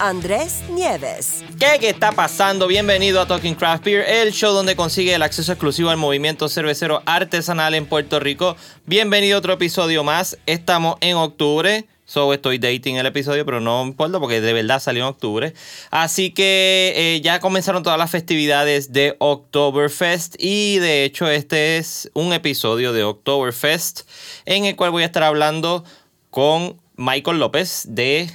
Andrés Nieves. ¿Qué, ¿Qué está pasando? Bienvenido a Talking Craft Beer, el show donde consigue el acceso exclusivo al movimiento cervecero artesanal en Puerto Rico. Bienvenido a otro episodio más. Estamos en octubre. So estoy dating el episodio, pero no importa porque de verdad salió en octubre. Así que eh, ya comenzaron todas las festividades de Oktoberfest. Y de hecho, este es un episodio de Oktoberfest en el cual voy a estar hablando con Michael López de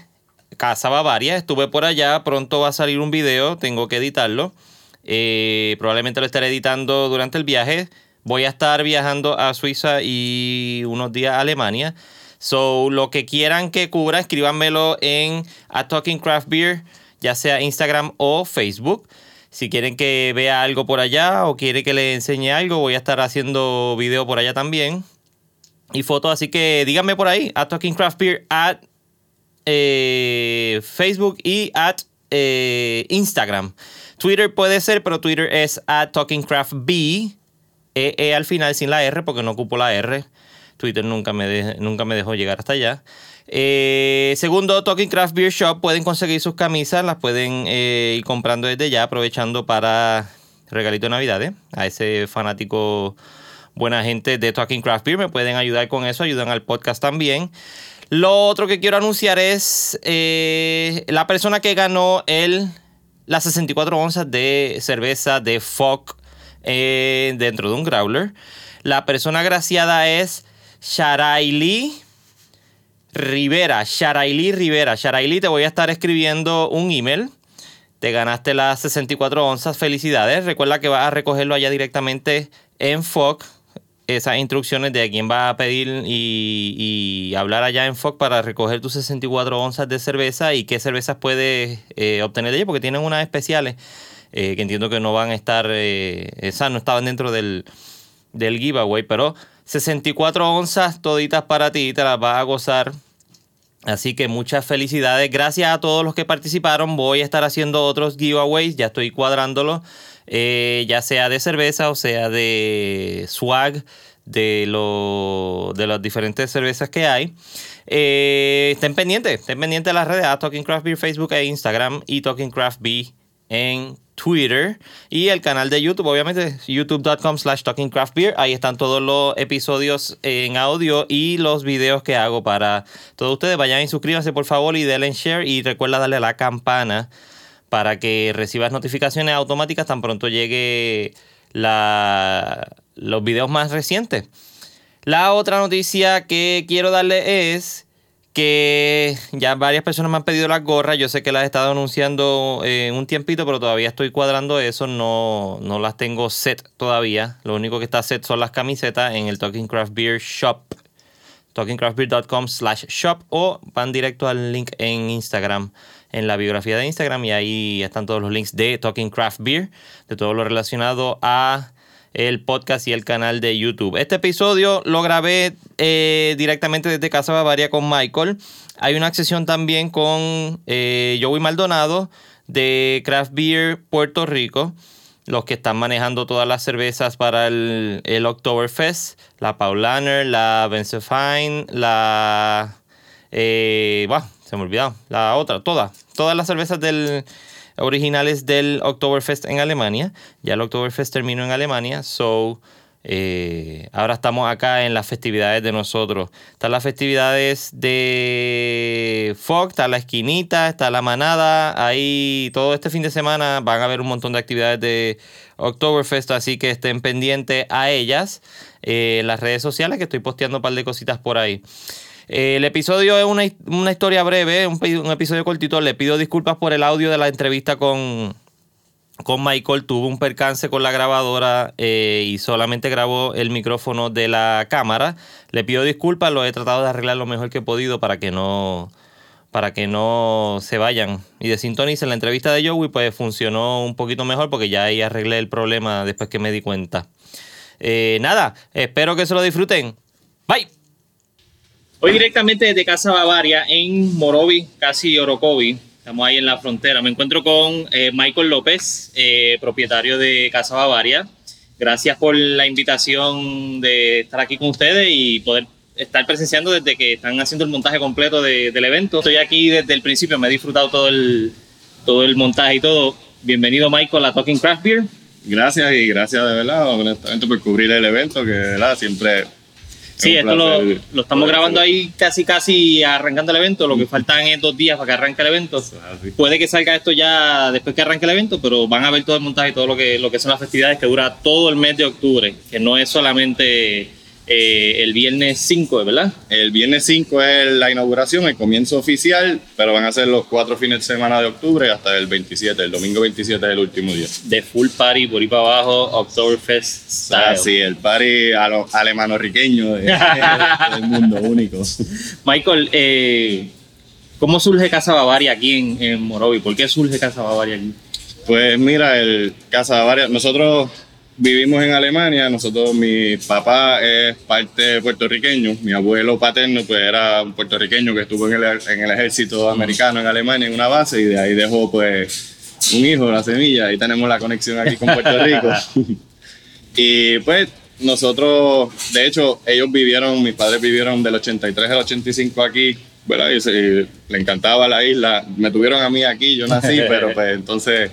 Casa Bavaria. Estuve por allá, pronto va a salir un video, tengo que editarlo. Eh, probablemente lo estaré editando durante el viaje. Voy a estar viajando a Suiza y unos días a Alemania. So, lo que quieran que cubra, escríbanmelo en A Talking Craft Beer, ya sea Instagram o Facebook. Si quieren que vea algo por allá o quiere que le enseñe algo, voy a estar haciendo video por allá también. Y fotos, así que díganme por ahí, A Talking Craft Beer eh, Facebook y eh, Instagram. Twitter puede ser, pero Twitter es at TalkingCraftB. E, e al final sin la R porque no ocupo la R. Twitter nunca me, nunca me dejó llegar hasta allá. Eh, segundo, Talking Craft Beer Shop. Pueden conseguir sus camisas, las pueden ir comprando desde ya, aprovechando para regalito de Navidad. A ese fanático buena gente de Talking Craft Beer me pueden ayudar con eso, ayudan al podcast también. Lo otro que quiero anunciar es eh, la persona que ganó el, las 64 onzas de cerveza de Fock eh, dentro de un growler. La persona graciada es Sharaili Rivera. Sharaili Rivera. Sharaili, te voy a estar escribiendo un email. Te ganaste las 64 onzas. Felicidades. Recuerda que vas a recogerlo allá directamente en Fock esas instrucciones de a quién va a pedir y, hablar allá en FOC para recoger tus 64 onzas de cerveza y qué cervezas puedes eh, obtener de ellos, porque tienen unas especiales eh, que entiendo que no van a estar, eh, esas no estaban dentro del, del giveaway, pero 64 onzas toditas para ti, te las vas a gozar. Así que muchas felicidades. Gracias a todos los que participaron. Voy a estar haciendo otros giveaways. Ya estoy cuadrándolo. Eh, ya sea de cerveza o sea de swag de, lo, de las diferentes cervezas que hay. Eh, estén pendientes, estén pendientes de las redes a Talking Craft Beer, Facebook e Instagram y Talking Craft Beer en Twitter y el canal de YouTube, obviamente, youtube.com slash talkingcraftbeer. Ahí están todos los episodios en audio y los videos que hago para todos ustedes. Vayan y suscríbanse por favor y denle share y recuerda darle a la campana para que recibas notificaciones automáticas tan pronto llegue los videos más recientes. La otra noticia que quiero darle es que ya varias personas me han pedido las gorras. Yo sé que las he estado anunciando en un tiempito, pero todavía estoy cuadrando eso. No, no las tengo set todavía. Lo único que está set son las camisetas en el Talking Craft Beer Shop. TalkingCraftBeer.com slash shop o van directo al link en Instagram en la biografía de Instagram y ahí están todos los links de Talking Craft Beer, de todo lo relacionado a el podcast y el canal de YouTube. Este episodio lo grabé eh, directamente desde Casa Bavaria con Michael. Hay una sesión también con eh, Joey Maldonado de Craft Beer Puerto Rico. Los que están manejando todas las cervezas para el, el Oktoberfest. La Paulaner, la Benzefine, la... Eh, se me olvidó. La otra, todas. Todas las cervezas del, originales del Oktoberfest en Alemania. Ya el Oktoberfest terminó en Alemania. So, eh, ahora estamos acá en las festividades de nosotros. Están las festividades de Fog, está la esquinita, está la manada. Ahí todo este fin de semana van a haber un montón de actividades de Oktoberfest, así que estén pendientes a ellas eh, las redes sociales que estoy posteando un par de cositas por ahí. Eh, el episodio es una, historia breve, un, un, episodio cortito. Le pido disculpas por el audio de la entrevista con, con Michael. Tuvo un percance con la grabadora eh, y solamente grabó el micrófono de la cámara. Le pido disculpas, lo he tratado de arreglar lo mejor que he podido para que no para que no se vayan y desintonicen. La entrevista de Joey pues funcionó un poquito mejor porque ya ahí arreglé el problema después que me di cuenta. Eh, nada, espero que se lo disfruten. Bye. Hoy directamente desde Casa Bavaria en Morovi, casi Orocovi. Estamos ahí en la frontera. Me encuentro con eh, Michael López, eh, propietario de Casa Bavaria. Gracias por la invitación de estar aquí con ustedes y poder estar presenciando desde que están haciendo el montaje completo del evento. Estoy aquí desde el principio, me he disfrutado todo el, todo el montaje y todo. Bienvenido Michael a Talking Craft Beer. Gracias y gracias de verdad, honestamente, por cubrir el evento, que de verdad siempre Sí, esto lo, lo, estamos grabando ahí casi casi arrancando el evento. Lo que faltan es dos días para que arranque el evento. Puede que salga esto ya después que arranque el evento, pero van a ver todo el montaje y todo lo que, lo que son las festividades que dura todo el mes de octubre, que no es solamente eh, el viernes 5, ¿verdad? El viernes 5 es la inauguración, el comienzo oficial, pero van a ser los cuatro fines de semana de octubre hasta el 27. El domingo 27 es el último día. De full party por ahí para abajo, Oktoberfest style. Ah, sí, el party alemano-riqueño del mundo único. Michael, eh, ¿cómo surge Casa Bavaria aquí en, en Morovi? ¿Por qué surge Casa Bavaria aquí? Pues mira, el Casa Bavaria, nosotros vivimos en Alemania, nosotros, mi papá es parte puertorriqueño, mi abuelo paterno pues era un puertorriqueño que estuvo en el, en el ejército americano en Alemania en una base y de ahí dejó pues un hijo, la semilla, ahí tenemos la conexión aquí con Puerto Rico. y pues nosotros, de hecho, ellos vivieron, mis padres vivieron del 83 al 85 aquí, ¿verdad? Y, y le encantaba la isla, me tuvieron a mí aquí, yo nací, pero pues entonces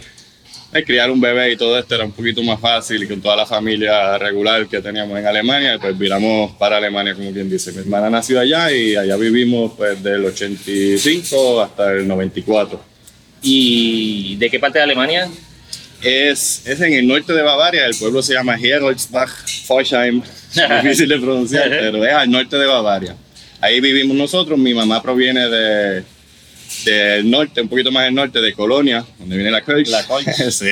criar un bebé y todo esto era un poquito más fácil y con toda la familia regular que teníamos en Alemania, pues viramos para Alemania, como quien dice. Mi hermana nació allá y allá vivimos pues del 85 hasta el 94. ¿Y de qué parte de Alemania? Es, es en el norte de Bavaria, el pueblo se llama Heroldsbach, Forchheim, difícil de pronunciar, pero es al norte de Bavaria. Ahí vivimos nosotros, mi mamá proviene de del norte, un poquito más del norte, de Colonia, donde viene la Kirch. La sí.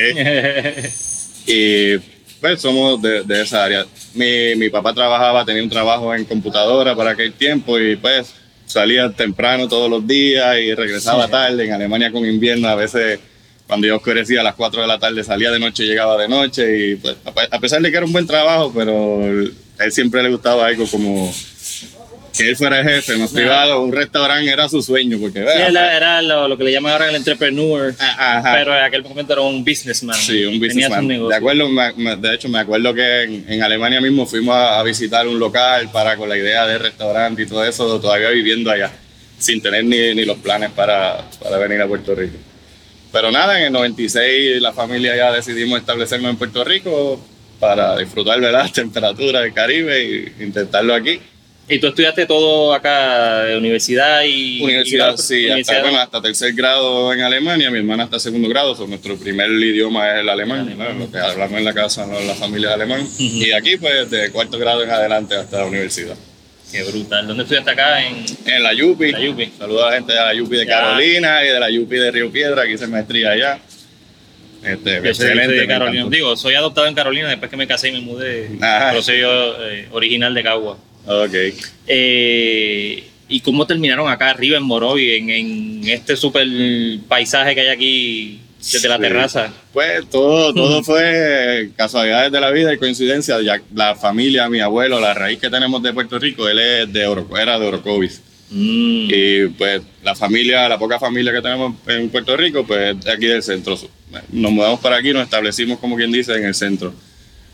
y pues somos de, de esa área. Mi, mi, papá trabajaba, tenía un trabajo en computadora para aquel tiempo y pues salía temprano todos los días y regresaba tarde. En Alemania con invierno a veces cuando yo oscurecía a las 4 de la tarde salía de noche, llegaba de noche y pues a pesar de que era un buen trabajo, pero a él siempre le gustaba algo como que él fuera jefe más privado, un restaurante era su sueño. Porque, sí, era, lo, que le llaman ahora el entrepreneur, ah, pero en aquel momento era un businessman. Sí, un businessman. De, acuerdo, de hecho, me acuerdo que en, Alemania mismo fuimos a, visitar un local para con la idea de restaurante y todo eso, todavía viviendo allá, sin tener ni, ni los planes para, para venir a Puerto Rico. Pero nada, en el 96 la familia ya decidimos establecernos en Puerto Rico para disfrutar de las temperaturas del Caribe e intentarlo aquí. ¿Y tú estudiaste todo acá, de universidad y...? Universidad, sí, Hasta, bueno, hasta tercer grado en Alemania, mi hermana hasta segundo grado, so, nuestro primer idioma es el alemán, lo que hablamos en la casa, ¿no? la familia alemán. Y aquí, pues, de cuarto grado en adelante hasta la universidad. Qué brutal. ¿Dónde estudiaste acá? En, en la Yupi. La Yupi. Saludos a la gente de la Yupi de Carolina y de la Yupi de Río Piedra, aquí se maestría allá. Este, excelente. de Carolina. Digo, soy adoptado en Carolina después que me casé y me mudé. Pero soy eh, original de Cagua. Ok. Eh, ¿Y cómo terminaron acá arriba en Morovi, en, este super paisaje que hay aquí desde la terraza? Pues todo, todo fue casualidades de la vida y coincidencia. Ya la familia, mi abuelo, la raíz que tenemos de Puerto Rico, él es de Oro, era de Orocovis. Mm. Y pues la familia, la poca familia que tenemos en Puerto Rico, pues de aquí del centro. Nos mudamos para aquí, nos establecimos, como quien dice, en el centro.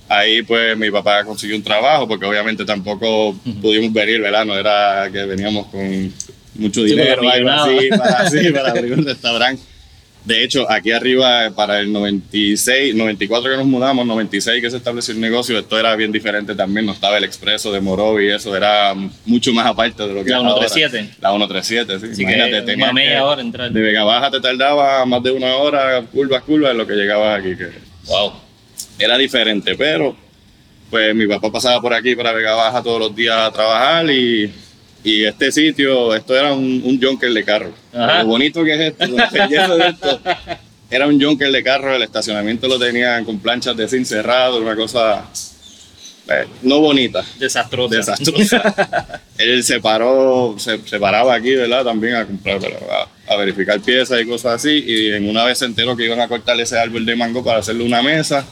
Ahí pues mi papá consiguió un trabajo porque obviamente tampoco pudimos venir, ¿verdad? No era que veníamos con mucho dinero algo así para, para abrir un restaurante. De hecho, aquí arriba para el 96, 94 que nos mudamos, 96 que se estableció el negocio, esto era bien diferente también. No estaba el expreso de Morovi, eso era mucho más aparte de lo que La 137. La 137, sí. sí Imagínate, que media hora entrar. De Vega Baja te tardaba más de una hora, curvas, curvas, en lo que llegabas aquí. Que, wow era diferente, pero pues mi papá pasaba por aquí para Vega Baja todos los días a trabajar y, y este sitio, esto era un, un junker de carro. Lo bonito que es esto, de esto, era un junker de carro, el estacionamiento lo tenían con planchas de zinc cerrado, una cosa eh, no bonita, Desastrosa. desastrosa. Él se paró, se, se paraba aquí, ¿verdad? También a comprar, a, a verificar piezas y cosas así. Y en una vez se enteró que iban a cortar ese árbol de mango para hacerle una mesa.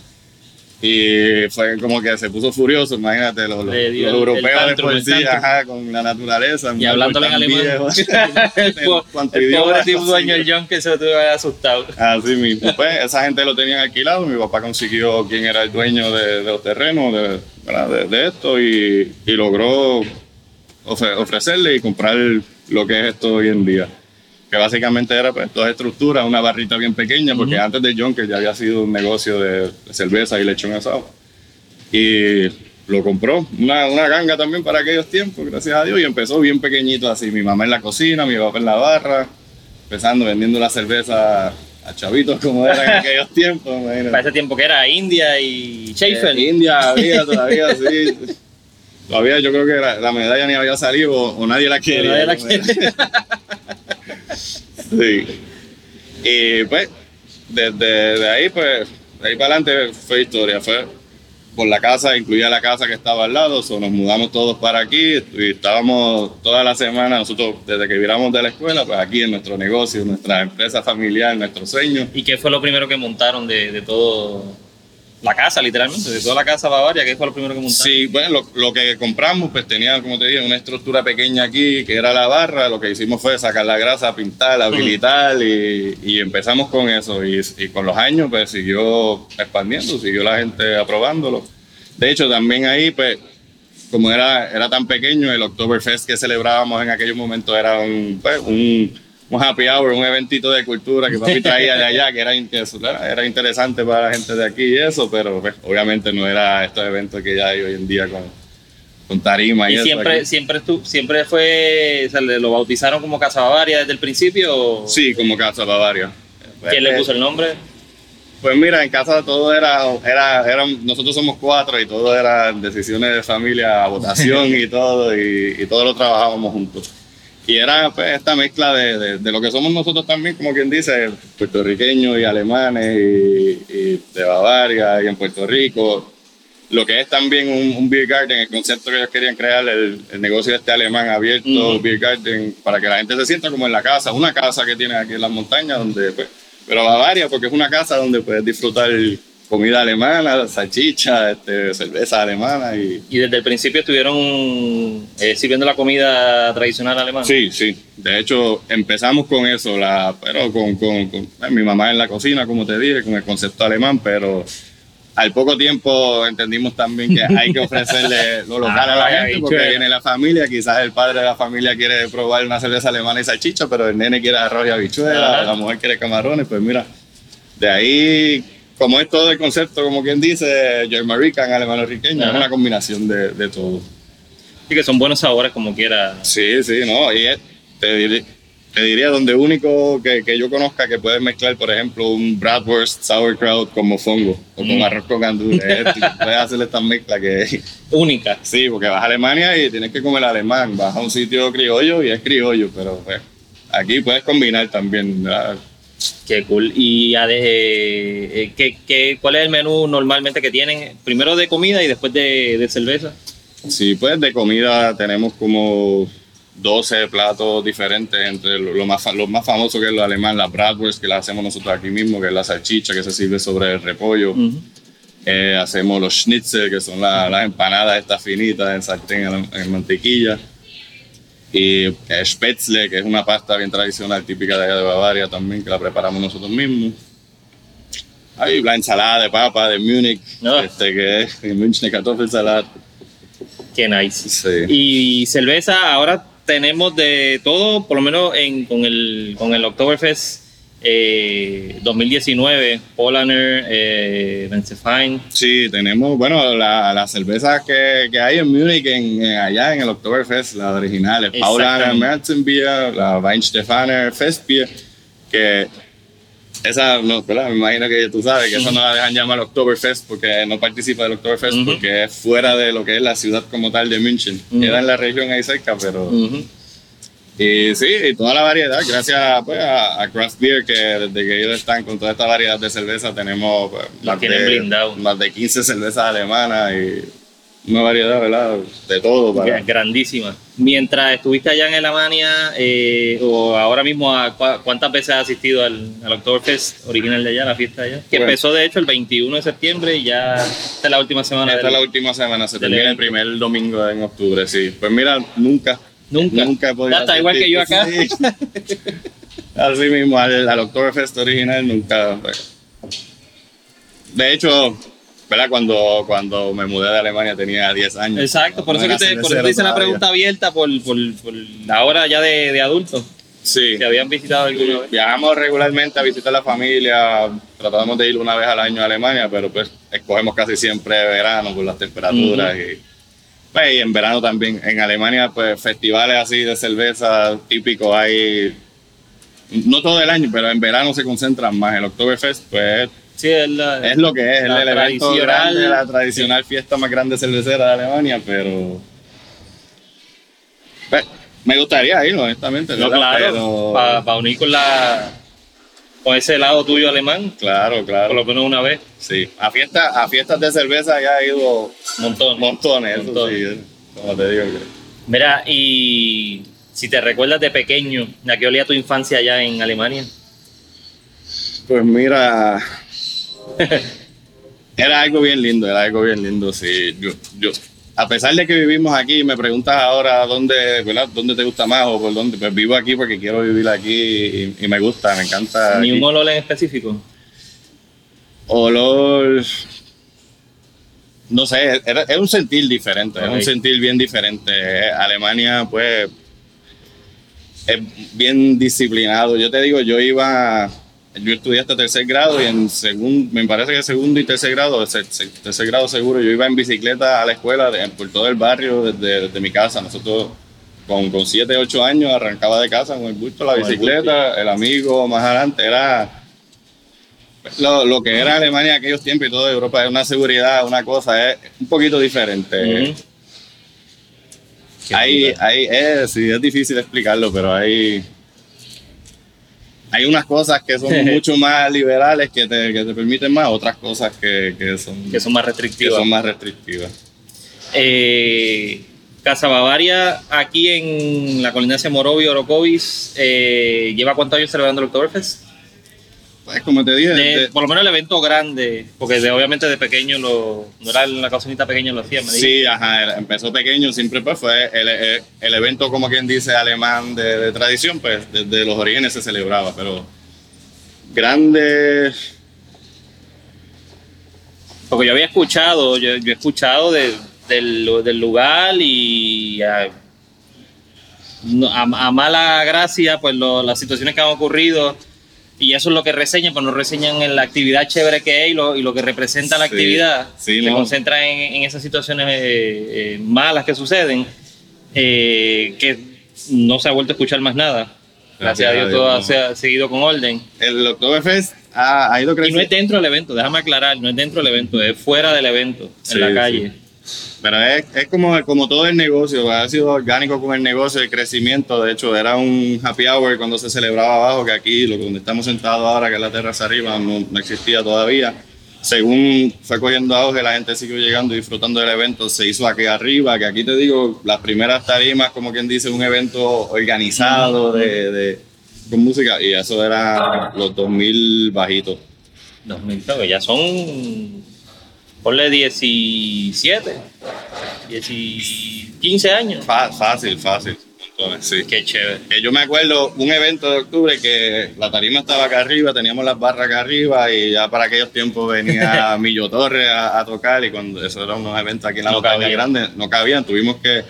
Y fue como que se puso furioso, imagínate, los, europeos de por sí, ajá, con la naturaleza. Y hablándole en alemán. el, el pobre tipo dueño John que se tuvo asustado. Así mismo. Pues esa gente lo tenían alquilado. Mi papá consiguió quién era el dueño de, de los terrenos, de, de, de esto, y, y logró ofre- ofrecerle y comprar lo que es esto hoy en día. Que básicamente era pues, dos estructuras, una barrita bien pequeña, porque antes de John, que ya había sido un negocio de, cerveza y lechón asado. Y lo compró. Una, una ganga también para aquellos tiempos, gracias a Dios. Y empezó bien pequeñito así. Mi mamá en la cocina, mi papá en la barra, empezando vendiendo la cerveza a chavitos como era en aquellos tiempos. imagínate. Para ese tiempo que era India y Schaefer. Eh, India había todavía, sí. Todavía yo creo que la, la medalla ni había salido o, o nadie la quería. nadie la quería. sí. Y pues, desde de ahí, pues, de ahí para adelante fue historia. Fue por la casa, incluía la casa que estaba al lado, so nos mudamos todos para aquí y estábamos toda la semana, nosotros desde que viramos de la escuela, pues aquí en nuestro negocio, nuestra empresa familiar, nuestro sueño. ¿Y qué fue lo primero que montaron de, de todo? La casa, literalmente, de toda la casa Bavaria, ¿qué fue lo primero que montaron? Sí, bueno, lo, lo que compramos pues tenía, como te dije, una estructura pequeña aquí que era la barra. Lo que hicimos fue sacar la grasa, pintarla, habilitar y, y empezamos con eso. Y, y con los años pues siguió expandiendo, siguió la gente aprobándolo. De hecho, también ahí pues como era, era tan pequeño, el Oktoberfest que celebrábamos en aquellos momentos era un, pues, un, un happy hour, un eventito de cultura que papi traía de allá, que era, era, interesante para la gente de aquí y eso, pero pues, obviamente no era estos eventos que ya hay hoy en día con, con tarima y, Y eso siempre, siempre, estu- siempre fue, o sea, ¿le- ¿lo bautizaron como Casa Bavaria desde el principio? Sí, como Casa Bavaria. ¿Quién le Pues, puso el nombre? Pues mira, en casa todo era, era, eran, nosotros somos cuatro y todo era decisiones de familia, votación y todo, y, y todo lo trabajábamos juntos. Y era pues esta mezcla de, de, de lo que somos nosotros también, como quien dice, puertorriqueños y alemanes y, y de Bavaria y en Puerto Rico. Lo que es también un, un beer garden, el concepto que ellos querían crear, el, el negocio este alemán abierto, Ujú. beer garden, para que la gente se sienta como en la casa, una casa que tiene aquí en las montañas, donde pues, pero Bavaria, porque es una casa donde puedes disfrutar comida alemana, salchicha, este, cerveza alemana y... Y desde el principio estuvieron eh, sirviendo la comida tradicional alemana. Sí, sí. De hecho, empezamos con eso, la, pero con, con- con- eh, mi mamá en la cocina, como te dije, con el concepto alemán, pero al poco tiempo entendimos también que hay que ofrecerle lo local a la Ah, gente, porque viene la familia, quizás el padre de la familia quiere probar una cerveza alemana y salchicha, pero el nene quiere arroz y habichuela, Ajá. la mujer quiere camarones, pues mira, de ahí, como es todo el concepto, como quien dice, Germanican, alemano riqueño, es una combinación de, de todo. Sí, que son buenos sabores como quiera. Sí, sí, no. Y es- te, te diría donde único que, que yo conozca que puedes mezclar, por ejemplo, un Bratwurst sauerkraut con mofongo o con Mm. arroz con gandules. Es- puedes hacer esta mezcla que Única. sí, porque vas a Alemania y tienes que comer alemán. Vas a un sitio criollo y es criollo, pero pues, aquí puedes combinar también. ¿verdad? Qué cool. ¿Y eh, eh, ¿qué, qué, cuál es el menú normalmente que tienen? Primero de comida y después de, de cerveza. Sí, pues de comida tenemos como 12 platos diferentes, entre lo, lo más, fa- lo más famoso que es lo alemán, la Bratwurst, que la hacemos nosotros aquí mismo, que es la salchicha que se sirve sobre el repollo. Eh, hacemos los schnitzel, que son la- las empanadas estas finitas en sartén, en, en mantequilla. Y eh, Spätzle, que es una pasta bien tradicional, típica de allá de Bavaria también, que la preparamos nosotros mismos. Hay la ensalada de papa de Múnich, Ah. este, que es Münchner Kartoffelsalat. Qué nice. Sí. Y cerveza, ahora tenemos de todo, por lo menos en, con, el, con el Oktoberfest eh, 2019, Polaner, eh, Benzefine. Sí, tenemos, bueno, la- las cervezas que, que hay en Múnich, en, en- allá en el Oktoberfest, las originales, Paulaner. Märzenbier, la Weinstefaner Festbier, que esa, no, ¿verdad? me imagino que tú sabes que eso no la dejan llamar Oktoberfest porque no participa del Oktoberfest Ujú. porque es fuera de lo que es la ciudad como tal de München. Queda en la región ahí cerca, pero... Y sí, y toda la variedad, gracias pues, a, a Craft Beer, que desde que ellos están con toda esta variedad de cerveza, tenemos pues, más, de, blindado. más de 15 cervezas alemanas y una variedad, ¿verdad? De todo. Para... Grandísima. Mientras estuviste allá en Alemania, eh, o ahora mismo, a ¿cuántas veces has asistido al, al Oktoberfest original de allá, la fiesta de allá? Que empezó de hecho el 21 de septiembre y ya esta es la última semana. Esta es la última semana, se termina el primer domingo en octubre, sí. Pues mira, nunca. Nunca. Nunca he podido. está igual que yo acá. Así mismo, al, al Oktoberfest original nunca. Pues. De hecho, ¿verdad? Cuando, cuando me mudé de Alemania tenía 10 años. Exacto, por eso, que te, por eso te hice la pregunta abierta por, por, por, la hora ya de, de adultos. Sí. Que habían visitado alguna vez. Viajamos regularmente a visitar a la familia, tratamos de ir una vez al año a Alemania, pero pues escogemos casi siempre verano por las temperaturas. y, pues, y en verano también. En Alemania, pues festivales así de cerveza típicos hay, no todo el año, pero en verano se concentran más. El Oktoberfest, pues Sí, es, la, es, lo que es, es el evento grande, la tradicional fiesta más grande cervecera de Alemania, pero pues, me gustaría ir, honestamente. No, claro, para unir con la con ese lado tuyo alemán. Claro, claro. Por lo menos una vez. Sí. A fiestas, a fiestas de cerveza ya he ido montones. Montones, Eso sí, como te digo. Mira, y si te recuerdas de pequeño, ¿a qué olía tu infancia allá en Alemania? Pues mira, era algo bien lindo, era algo bien lindo, sí. Yo, yo, a pesar de que vivimos aquí, me preguntas ahora dónde, ¿verdad? ¿Dónde te gusta más o por dónde? Pues vivo aquí porque quiero vivir aquí y, me gusta, me encanta. ¿Ni un olor en específico? Olor. No sé, es un sentir diferente, es un sentir bien diferente. Alemania, pues, es bien disciplinado. Yo te digo, yo iba yo estudié hasta tercer grado y en segundo, me parece que segundo y tercer grado, tercer, grado seguro, yo iba en bicicleta a la escuela por todo el barrio desde, mi casa. Nosotros con, con 7, 8 años arrancaba de casa con el bulto, la bicicleta, el, amigo más adelante, era lo, que era Alemania en aquellos tiempos y toda Europa, es una seguridad, una cosa, es un poquito diferente. Ahí, ahí es, sí, es difícil explicarlo, pero hay hay unas cosas que son mucho más liberales que te, que te permiten más, otras cosas que, que, son, que son más restrictivas. son más restrictivas. Eh, Casa Bavaria, aquí en la colindancia Morovia, Orocovis, eh, ¿lleva cuántos años celebrando el Oktoberfest? Pues como te dije. por lo menos el evento grande, porque obviamente de pequeño lo, no era la cocinita pequeña lo hacía. Me sí, ajá, empezó pequeño, siempre pues fue el, el, evento, como quien dice, alemán de, tradición, pues desde los orígenes se celebraba, pero grande. Porque yo había escuchado, yo, he escuchado de, del, del, lugar y a, a, mala gracia, pues las situaciones que han ocurrido y eso es lo que reseñan, pues no reseñan en la actividad chévere que es y lo, y lo que representa la actividad. se concentra en, en, esas situaciones eh, eh, malas que suceden, eh, que no se ha vuelto a escuchar más nada. Gracias, a Dios, todo se ha seguido con orden. El Oktoberfest ha, ha ido creciendo. Y no es dentro del evento, déjame aclarar, no es dentro del evento, es fuera del evento, en la calle. Pero es, es, como, como todo el negocio, ha sido orgánico con el negocio, el crecimiento. De hecho, era un happy hour cuando se celebraba abajo, que aquí, donde estamos sentados ahora, que es la terraza arriba, no, no existía todavía. Según fue cogiendo auge, la gente siguió llegando y disfrutando del evento. Se hizo aquí arriba, que aquí te digo, las primeras tarimas, como quien dice, un evento organizado de, de con música, y eso era los 2000 bajitos. 2000, que ya son ponle 17, 15 años. fácil, fácil. sí. Qué chévere. Que yo me acuerdo un evento de octubre que la tarima estaba acá arriba, teníamos las barras acá arriba y ya para aquellos tiempos venía Millo Torres a, tocar y cuando eso era unos eventos aquí en la no montaña grande, no cabían. Tuvimos que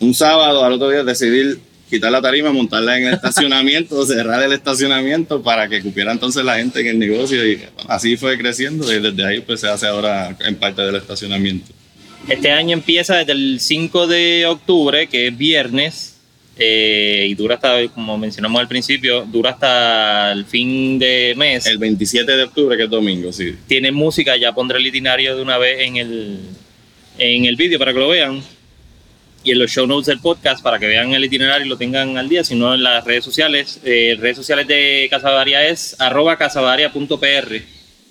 un sábado al otro día decidir quitar la tarima, montarla en el estacionamiento, cerrar el estacionamiento para que cupiera entonces la gente en el negocio y así fue creciendo y desde ahí pues se hace ahora en parte del estacionamiento. Este año empieza desde el 5 de octubre, que es viernes, eh, y dura hasta, como mencionamos al principio, dura hasta el fin de mes. El 27 de octubre, que es domingo, sí. Tiene música, ya pondré el itinerario de una vez en el, en el vídeo para que lo vean y en los show notes del podcast para que vean el itinerario y lo tengan al día, sino en las redes sociales. Eh, redes sociales de Casavaria es arroba casavaria.pr.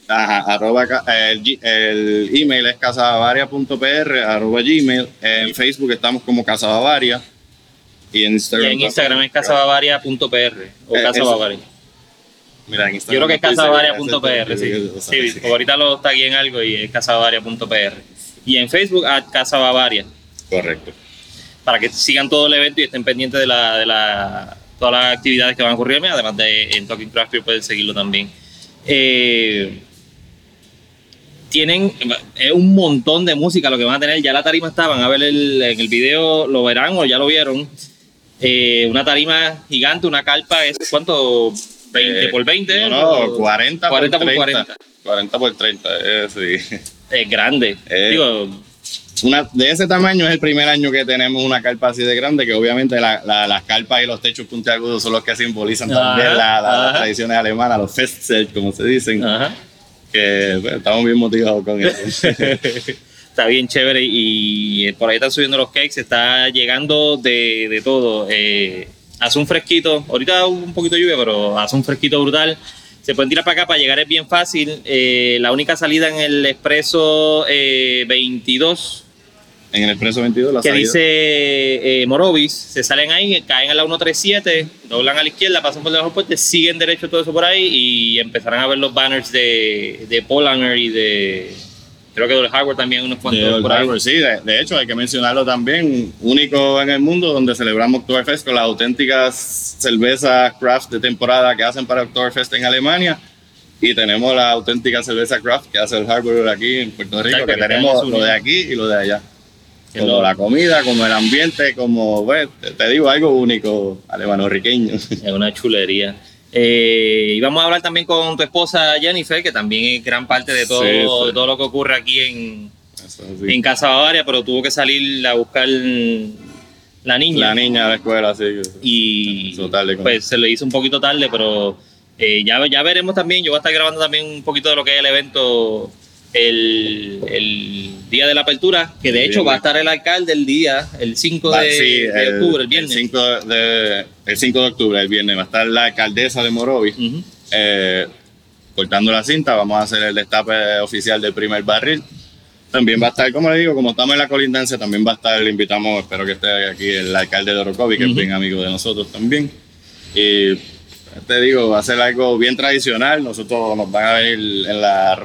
Ajá, arroba, el, el email es casabavaria.pr, arroba gmail. En Facebook estamos como Casa Bavaria. Y en Y Instagram. en Instagram es casabavaria.pr o Eh, Casa eso. Bavaria. Mira, en Yo Instagram. creo que es ese- sí. Sí, porque ahorita lo está aquí en algo y es casabavaria.pr. Y en Facebook, a Casabavaria. Correcto. Para que sigan todo el evento y estén pendientes de, la, de la, todas las actividades que van a ocurrir, además de en Talking Craft Beer pueden seguirlo también. Eh, tienen es un montón de música lo que van a tener, ya la tarima está, van a ver el, en el video, lo verán o ya lo vieron. Eh, una tarima gigante, una carpa, es ¿cuánto? 20 Eh, por 20. No, no, o 40, 40 por por 30. 40. 40 por 30, eh, sí. Es grande. Eh, Digo, Una, de ese tamaño es el primer año que tenemos una carpa así de grande, que obviamente la- la- las carpas y los techos puntiagudos son los que simbolizan Ajá, también la- las tradiciones alemanas, los Festzelt, como se dicen, ajá. que bueno, estamos bien motivados con eso. Está bien chévere y, por ahí están subiendo los cakes, está llegando de, de todo. Eh, hace un fresquito, ahorita un poquito de lluvia, pero hace un fresquito brutal. Se pueden tirar para acá, para llegar es bien fácil. Eh, la única salida en el expreso eh, 22, en el Expreso 22, la que salida. dice eh, Morovis, se salen ahí, caen a la 137, doblan a la izquierda, pasan por debajo del puente, siguen derecho todo eso por ahí y empezarán a ver los banners de, de Polanger y de... Creo que del Hardware también unos de cuantos Old por ahí. Harbor, sí, de, de hecho hay que mencionarlo también, único en el mundo donde celebramos Oktoberfest con las auténticas cervezas craft de temporada que hacen para Oktoberfest en Alemania y tenemos la auténtica cerveza craft que hace el Harbor aquí en Puerto Rico, Exacto, que que tenemos lo de aquí y lo de allá. Como lo- la comida, como el ambiente, como, pues, te, digo, algo único alemano-riqueño. Es una chulería. Eh, y vamos a hablar también con tu esposa Jennifer, que también es gran parte de todo, Sí, sí. de todo lo que ocurre aquí en, en Casa Bavaria, pero tuvo que salir a buscar la niña. La niña de la escuela, sí. y tarde pues se le hizo un poquito tarde, pero eh, ya, ya veremos también. Yo voy a estar grabando también un poquito de lo que es el evento el, el día de la apertura, que de Bien, hecho va a estar el alcalde el día, el 5 Va- de, sí, de octubre, el viernes. 5 de, el 5 de octubre, el viernes, va a estar la alcaldesa de Morovis Ujú. eh, cortando la cinta. Vamos a hacer el destape oficial del primer barril. También va a estar, como le digo, como estamos en la colindancia, también va a estar, le invitamos, espero que esté aquí el alcalde de Orocovi, que Ujú. es bien amigo de nosotros también. Y te digo, va a ser algo bien tradicional. Nosotros nos van a ver en la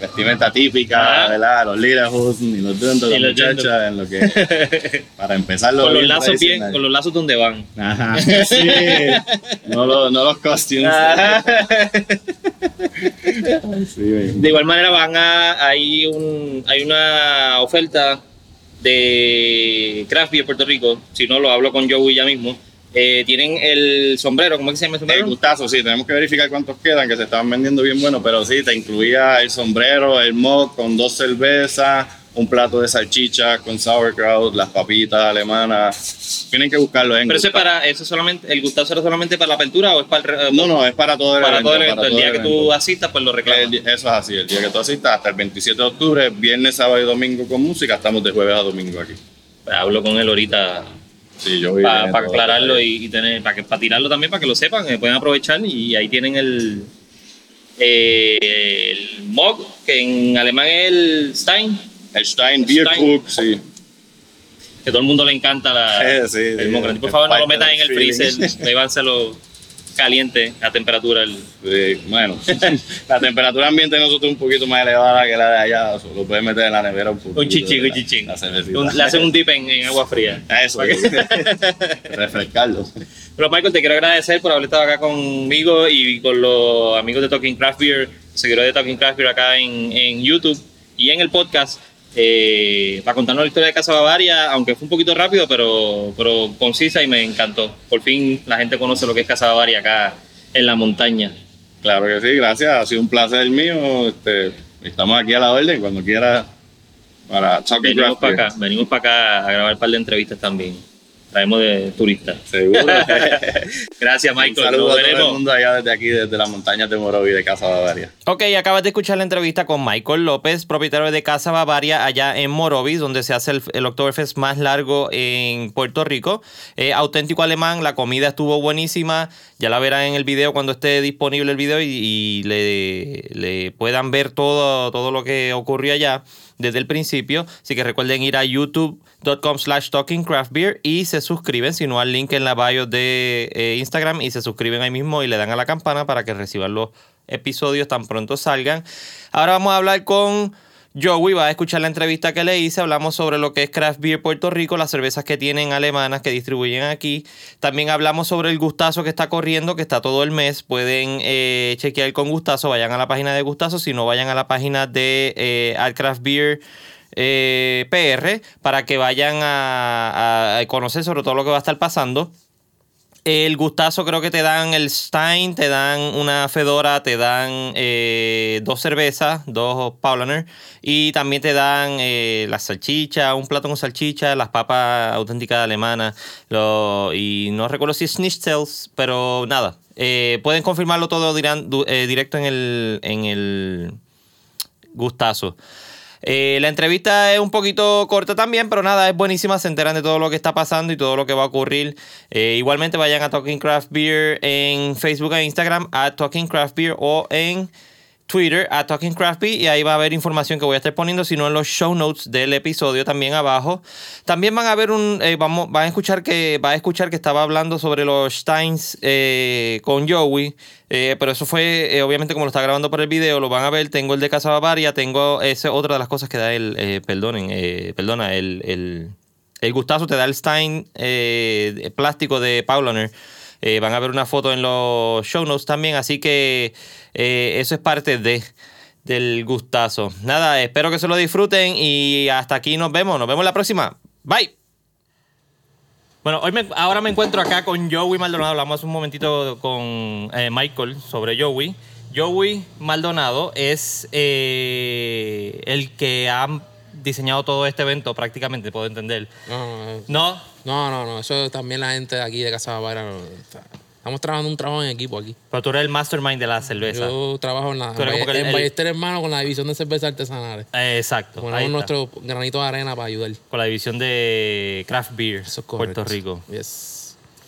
vestimenta típica, Ah. ¿verdad? Los Lederhosen y los dundos, los muchachas, en lo que, para empezarlo con los lazos bien, con los lazos donde van. Ajá, sí. no, lo- no los costumes. Sí, bien. De igual manera van a hay un hay una oferta de Craft Beer Puerto Rico, si no lo hablo con Joey ya mismo. Eh, tienen el sombrero, ¿cómo es que se llama el El sombrero? gustazo, sí, tenemos que verificar cuántos quedan, que se estaban vendiendo bien buenos, pero sí, te incluía el sombrero, el mug con dos cervezas, un plato de salchicha con sauerkraut, las papitas alemanas. Tienen que buscarlo en Pero eso es para eso solamente el gustazo era solamente para la apertura o es para el No, no, es para todo el para evento. todo el evento. para el todo día el que tú asistas pues lo reclamas. El eso es así, el día que tú asistas hasta el 27 de octubre, viernes, sábado y domingo con música, estamos de jueves a domingo aquí. Pues hablo con él ahorita Sí, yo para aclararlo y, y tener para que para tirarlo también para que lo sepan, que pueden aprovechar y ahí tienen el eh, el mug que en alemán es el Stein, El Stein Beer Stein. Cook, sí. que todo el mundo le encanta la, Eh, sí, el sí. Por favor, no lo metan en el freezer, feeling. Caliente a temperatura. el- Sí, bueno, la temperatura ambiente de nosotros es un poquito más elevada que la de allá. Lo puedes meter en la nevera un poquito. un chichín, un la- chichín. La le hacen un dip en, en agua fría. Eso, refrescarlo. Pero Michael, te quiero agradecer por haber estado acá conmigo y con los amigos de Talking Craft Beer, seguidores de Talking Craft Beer acá en, en YouTube y en el podcast, eh, para contarnos la historia de Casa Bavaria, aunque fue un poquito rápido, pero, pero concisa y me encantó. Por fin la gente conoce lo que es Casa Bavaria acá en la montaña. Claro que sí, gracias. Ha sido un placer mío. Este, estamos aquí a la orden cuando quiera para Venimos para acá, venimos para acá a grabar un par de entrevistas también. Traemos de turistas. Seguro. Gracias, Michael. Un saludo Nos a todo el mundo allá desde aquí, desde las montañas de Morovi de Casa Bavaria. Ok, acabas de escuchar la entrevista con Michael López, propietario de Casa Bavaria allá en Morovis, donde se hace el, el Oktoberfest más largo en Puerto Rico. Eh, auténtico alemán, la comida estuvo buenísima. Ya la verán en el video cuando esté disponible el video y, y le, le puedan ver todo, todo lo que ocurrió allá desde el principio. Así que recuerden ir a youtube.com slash talkingcraftbeer y se suscriben, si no al link en la bio de eh, Instagram y se suscriben ahí mismo y le dan a la campana para que reciban los episodios tan pronto salgan. Ahora vamos a hablar con Joey, va a escuchar la entrevista que le hice, hablamos sobre lo que es Craft Beer Puerto Rico, las cervezas que tienen alemanas que distribuyen aquí. También hablamos sobre el Gustazo que está corriendo, que está todo el mes. Pueden eh, chequear con Gustazo, vayan a la página de Gustazo, si no vayan a la página de eh, Craft Beer eh, PR para que vayan a, conocer sobre todo lo que va a estar pasando. El gustazo creo que te dan el Stein, te dan una Fedora, te dan eh, dos cervezas, dos Paulaner, y también te dan eh, la salchicha, un plato con salchicha, las papas auténticas alemanas, y no recuerdo si es Schnitzels, pero nada. Eh, pueden confirmarlo todo dirán- directo en el, en el gustazo. Eh, la entrevista es un poquito corta también, pero nada, es buenísima. Se enteran de todo lo que está pasando y todo lo que va a ocurrir. Eh, igualmente vayan a Talking Craft Beer en Facebook e Instagram, a Talking Craft Beer o en Twitter, a Talking Craft Beer, y ahí va a haber información que voy a estar poniendo, sino en los show notes del episodio también abajo. También van a ver un, eh, vamos, van a escuchar que, va a escuchar que estaba hablando sobre los Steins eh, con Joey. Eh, pero eso fue, obviamente, como lo está grabando por el video, lo van a ver. Tengo el de Casa Bavaria, tengo esa otra de las cosas que da el, perdonen, perdona, el, el, el gustazo te da el Stein plástico de Paulaner. Eh, van a ver una foto en los show notes también, así que eh, eso es parte de del gustazo. Nada, espero que se lo disfruten y hasta aquí nos vemos. Nos vemos la próxima. Bye. Bueno, hoy ahora me encuentro acá con Joey Maldonado. Hablamos un momentito con eh, Michael sobre Joey. Joey Maldonado es el que ha diseñado todo este evento prácticamente, puedo entender. No, ¿No? no, no, no, eso también la gente de aquí de Casa Bavaria. no, Estamos trabajando un trabajo en equipo aquí. Pero tú eres el mastermind de la cerveza. Yo trabajo en la el- en el- Ballester Hermano con la división de cervezas artesanales. Eh, exacto. Ponemos nuestro granito de arena para ayudar. Con la división de Craft Beer, Eso es correcto. Puerto Rico. Yes.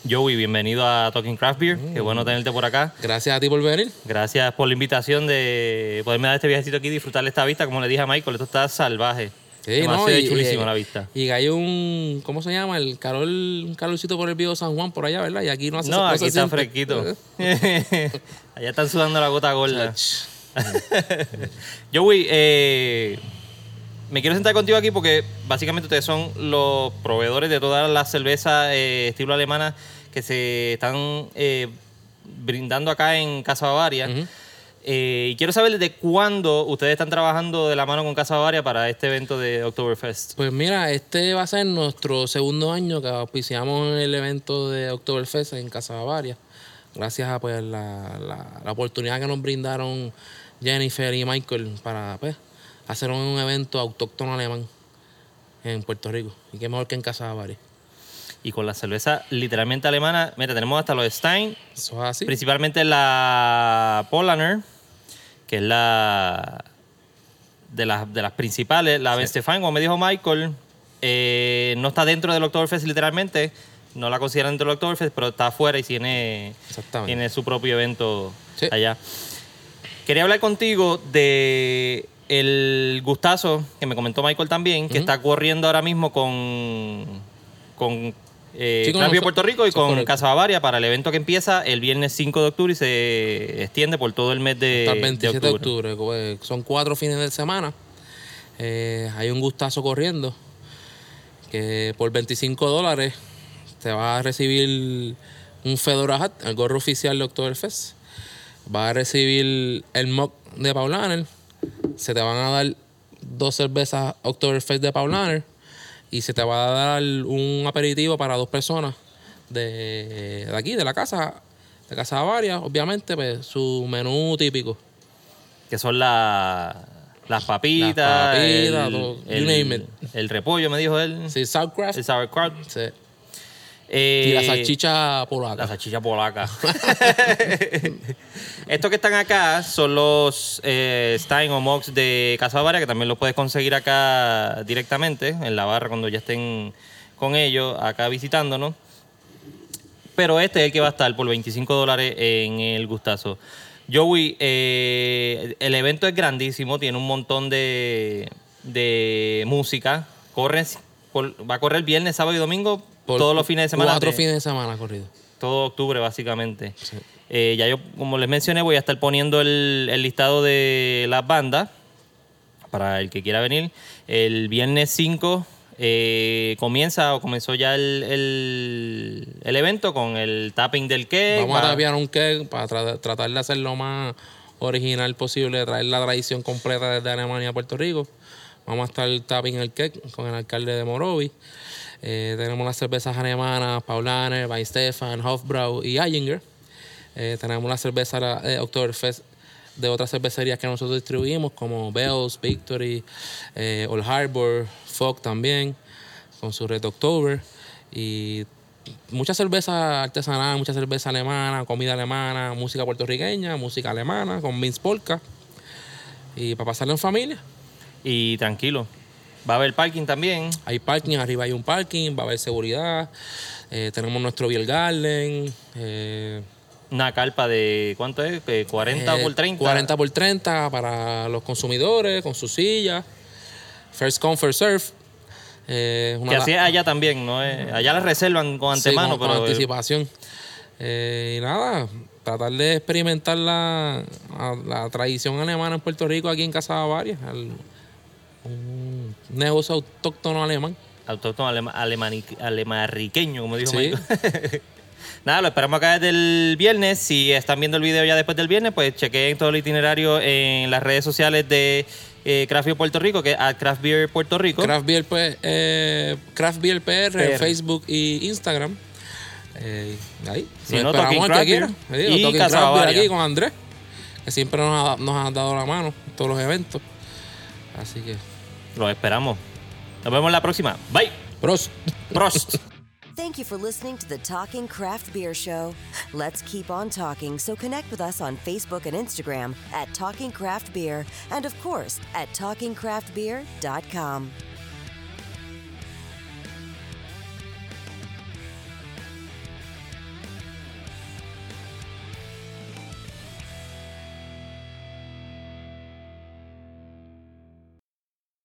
Joey, bienvenido a Talking Craft Beer. Qué bueno tenerte por acá. Gracias a ti por venir. Gracias por la invitación de poderme dar este viajecito aquí y disfrutar esta vista. Como le dije a Michael, esto está salvaje. Sí, ¿no? Y, chulísimo eh, la vista. Y hay un, ¿cómo se llama? El calor, un calorcito por el viejo San Juan por allá, ¿verdad? Y aquí no hace No, no aquí está fresquito. Allá están sudando la gota gorda. Joey, eh, me quiero sentar contigo aquí porque básicamente ustedes son los proveedores de todas las cervezas eh, estilo alemana que se están eh, brindando acá en Casa Bavaria. Ujú. Eh, y quiero saber desde cuándo ustedes están trabajando de la mano con Casa Bavaria para este evento de Oktoberfest. Pues mira, este va a ser nuestro segundo año que auspiciamos el evento de Oktoberfest en Casa Bavaria. Gracias a pues, la, la- la oportunidad que nos brindaron Jennifer y Michael para pues, hacer un evento autóctono alemán en Puerto Rico. Y qué mejor que en Casa Bavaria. Y con la cerveza literalmente alemana, mira, tenemos hasta los Stein, Eso es así. principalmente la Polaner, que es la de las, de las principales, la Ben Stefan, como me dijo Michael, eh, no está dentro del Oktoberfest literalmente, no la consideran dentro del Oktoberfest, pero está afuera y tiene, Exactamente. tiene su propio evento Sí. allá. Quería hablar contigo de el gustazo que me comentó Michael también, que está corriendo ahora mismo con, con eh, Sí, con Puerto Rico y con. Casa Bavaria para el evento que empieza el viernes 5 de octubre y se extiende por todo el mes de, Hasta el de 27 de octubre. octubre. pues, son cuatro fines de semana. Eh, hay un gustazo corriendo que por 25 dólares te va a recibir un Fedora Hat, el gorro oficial de Oktoberfest. Va a recibir el mock de Paulaner. Se te van a dar dos cervezas Oktoberfest de Paulaner. Y se te va a dar un aperitivo para dos personas de, de aquí, de la casa, de Casa Bavaria, obviamente, pues su menú típico. Que son la- las papitas, Las papitas, el, todo, you el- name it. el repollo, me dijo él, Sí, Sauerkraut. el sauerkraut. Sí. Eh, Y la salchicha polaca. La salchicha polaca. Estos que están acá son los eh, Stein o Mox de Casa Bavaria, que también los puedes conseguir acá directamente, en la barra cuando ya estén con ellos, acá visitándonos. Pero este es el que va a estar por 25 dólares en el Gustazo. Joey, eh, el evento es grandísimo, tiene un montón de, de música. Corre, va a correr viernes, sábado y domingo, Por todos los fines de semana. Cuatro de- fines de semana corrido. todo octubre, básicamente. Eh, ya yo, como les mencioné, voy a estar poniendo el, el listado de las bandas para el que quiera venir. El viernes 5 eh, comienza o comenzó ya el, el- el evento con el tapping del cake. Vamos a tapear un cake para tra- tratar de hacer lo más original posible, traer la tradición completa desde Alemania a Puerto Rico. Vamos a estar tapping el cake con el alcalde de Morovi. Eh, tenemos las cervezas alemanas, Paulaner, Weinstefan, Hofbrau y Eyinger. Eh, tenemos la cerveza eh, Oktoberfest de otras cervecerías que nosotros distribuimos, como Bells, Victory, eh, Old Harbor, Fog también, con su Red October. Y mucha cerveza artesanal, mucha cerveza alemana, comida alemana, música puertorriqueña, música alemana, con Vince Polka. Y para pasarlo en familia. Y tranquilo. Va a haber parking también. Hay parking, arriba hay un parking, va a haber seguridad. eh, tenemos nuestro Beer Garden. eh, Una carpa de, ¿cuánto es? Que 40 eh, por 30. 40 por 30 para los consumidores, con sus sillas. First come, first serve. Que así es allá también, ¿no? Allá las reservan con antemano, con, con pero... anticipación. Eh, y nada, tratar de experimentar la, la, la tradición alemana en Puerto Rico, aquí en Casa Bavaria. al- un negocio autóctono alemán. Autóctono alema- alemarriqueño, como dijo Sí. Nada, lo esperamos acá desde el viernes. Si están viendo el video ya después del viernes, pues chequeen todo el itinerario en las redes sociales de eh, Craft Beer Puerto Rico, que es at Craft Beer Puerto Rico. Craft Beer, pues, eh, Craft Beer PR, Facebook y Instagram. Eh, ahí. Si Nos no, esperamos el que quiera. Y Craft Beer aquí con Andrés, que siempre nos ha, nos ha dado la mano en todos los eventos. Así que, Los esperamos. Nos vemos la próxima. Bye. pros. Prost. Thank you for listening to the Talking Craft Beer Show. Let's keep on talking, so connect with us on Facebook and Instagram at Talking Craft Beer, and of course at TalkingCraftBeer.com.